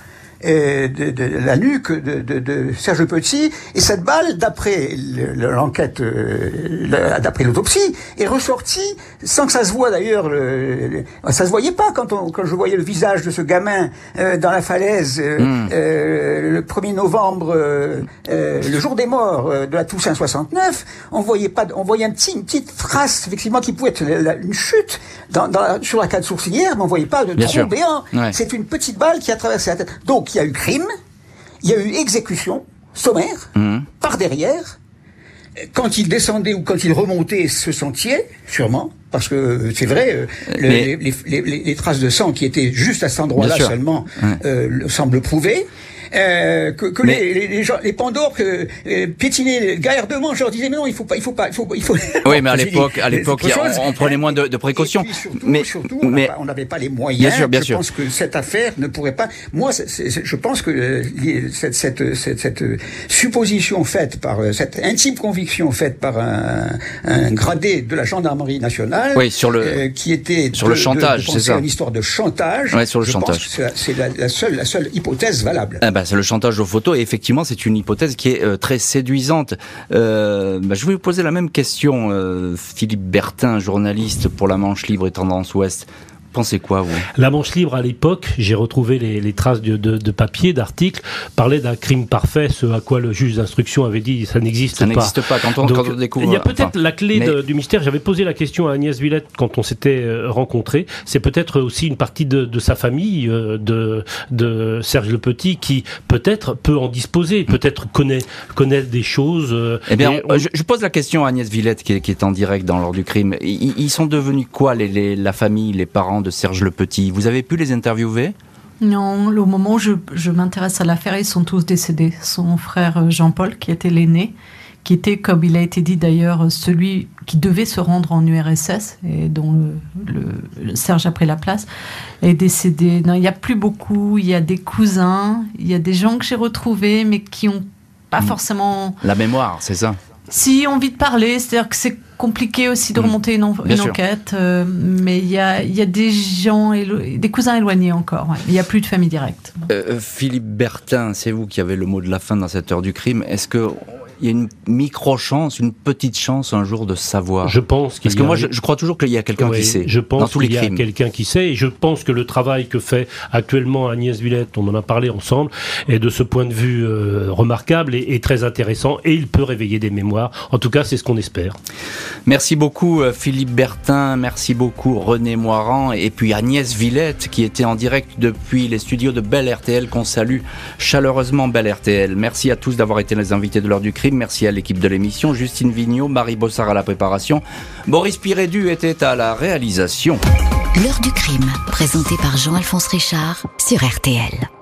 Speaker 5: de, de la nuque de, de, de Serge Petit. Et cette balle, d'après le- le- l'enquête, euh, d'après l'autopsie, est ressortie sans que ça se voit d'ailleurs. Le, le- ça se voyait pas quand, on, quand je voyais le visage de ce gamin euh, dans la falaise euh,
Speaker 3: Mm.
Speaker 5: euh, le 1er novembre, euh, euh, le jour des morts euh, de la Toussaint 69. On voyait pas, on voyait un petit, une petite trace effectivement qui pouvait être une chute dans, dans sur la cale sourcilière, mais on voyait pas de
Speaker 3: Bien
Speaker 5: trou béant.
Speaker 3: Ouais.
Speaker 5: C'est une petite balle qui a traversé la tête. Donc il y a eu crime, il y a eu exécution sommaire
Speaker 3: Mhm.
Speaker 5: par derrière. Quand il descendait ou quand il remontait ce sentier, sûrement, parce que euh, c'est vrai, euh, le- les, les- les- les traces de sang qui étaient juste à cet endroit-là seulement
Speaker 3: Ouais.
Speaker 5: euh, le- semblent prouver. Euh, que, que
Speaker 3: Mais-
Speaker 5: les, les, les gens, les Pandores que, euh, piétinaient gaillardement, je leur disais mais non, il faut pas, il faut pas, il faut, il faut.
Speaker 3: Oui, mais à l'époque, à l'époque, on, on prenait moins de, de précautions.
Speaker 5: Surtout,
Speaker 3: mais,
Speaker 5: surtout, on
Speaker 3: mais
Speaker 5: n'avait pas les moyens.
Speaker 3: Bien sûr, bien
Speaker 5: je
Speaker 3: sûr.
Speaker 5: pense que cette affaire ne pourrait pas. Moi, je pense que euh, cette, cette, cette, cette, euh, supposition faite par cette intime conviction faite par un, un gradé de la gendarmerie nationale,
Speaker 3: Oui, sur le-
Speaker 5: qui était
Speaker 3: sur
Speaker 5: de-
Speaker 3: le chantage, c'est ça.
Speaker 5: une histoire de chantage.
Speaker 3: Ouais, sur le
Speaker 5: je
Speaker 3: chantage.
Speaker 5: c'est la- C'est la, la seule, la seule hypothèse valable.
Speaker 3: Ah bah, c'est le chantage aux photos et effectivement c'est une hypothèse qui est euh, très séduisante. Euh, bah, je vais vous poser la même question, euh, Philippe Bertin, journaliste pour la Manche Libre et Tendance Ouest. Pensez quoi vous
Speaker 4: La Manche Libre, à l'époque, j'ai retrouvé les, les traces de, de, de papier, d'articles, parlait d'un crime parfait, ce à quoi le juge d'instruction avait dit ça n'existe
Speaker 3: Ça
Speaker 4: pas.
Speaker 3: n'existe pas quand on,
Speaker 4: Donc,
Speaker 3: quand on découvre.
Speaker 4: il y a peut-être
Speaker 3: enfin,
Speaker 4: la clé
Speaker 3: mais-
Speaker 4: de- du mystère. J'avais posé la question à Agnès Villette quand on s'était euh, rencontrés. C'est peut-être aussi une partie de, de sa famille, euh, de, de Serge Le Petit, qui peut-être peut en disposer, peut-être connaît, connaît des choses. euh,
Speaker 3: Eh bien,
Speaker 4: on-
Speaker 3: je, je pose la question à Agnès Villette qui est, qui est en direct dans l'ordre du crime. Ils, ils sont devenus quoi les, les- la famille, les parents de Serge Le Petit Vous avez pu les interviewer?
Speaker 6: Non, au moment où je, je m'intéresse à l'affaire, ils sont tous décédés. Son frère euh, Jean-Paul, qui était l'aîné, qui était, comme il a été dit d'ailleurs, celui qui devait se rendre en URSS et dont le, le- le Serge a pris la place, est décédé. Non, il n'y a plus beaucoup. Il y a des cousins, il y a des gens que j'ai retrouvés, mais qui ont pas
Speaker 3: Mm.
Speaker 6: forcément
Speaker 3: La mémoire, c'est ça?
Speaker 6: Si envie de parler, c'est-à-dire que c'est compliqué aussi de
Speaker 3: Mm.
Speaker 6: remonter une, en-
Speaker 3: Bien
Speaker 6: une
Speaker 3: sûr.
Speaker 6: enquête, euh, mais il y a, il y a des gens, des cousins éloignés encore. ouais. Il n'y a plus de famille directe.
Speaker 3: Euh, Philippe Bertin, c'est vous qui avez le mot de la fin dans cette heure du crime. Est-ce que il y a une micro-chance, une petite chance un jour de savoir
Speaker 4: Je pense qu'il
Speaker 3: Parce que moi, je, je, crois toujours qu'il y a quelqu'un qui sait.
Speaker 4: Je pense
Speaker 3: qu'il
Speaker 4: y a quelqu'un qui sait. Et je pense que le travail que fait actuellement Agnès Villette, on en a parlé ensemble, est de ce point de vue euh, remarquable et, et, très intéressant. Et il peut réveiller des mémoires. En tout cas, c'est ce qu'on espère.
Speaker 3: Merci beaucoup euh, Philippe Bertin. Merci beaucoup René Moirand. Et puis Agnès Villette, qui était en direct depuis les studios de Belle RTL, qu'on salue chaleureusement Belle RTL. Merci à tous d'avoir été les invités de l'heure du crime. Merci à l'équipe de l'émission. Justine Vignot, Marie Bossard à la préparation. Boris Pirédu était à la réalisation.
Speaker 1: L'heure du crime, présenté par Jean-Alphonse Richard sur RTL.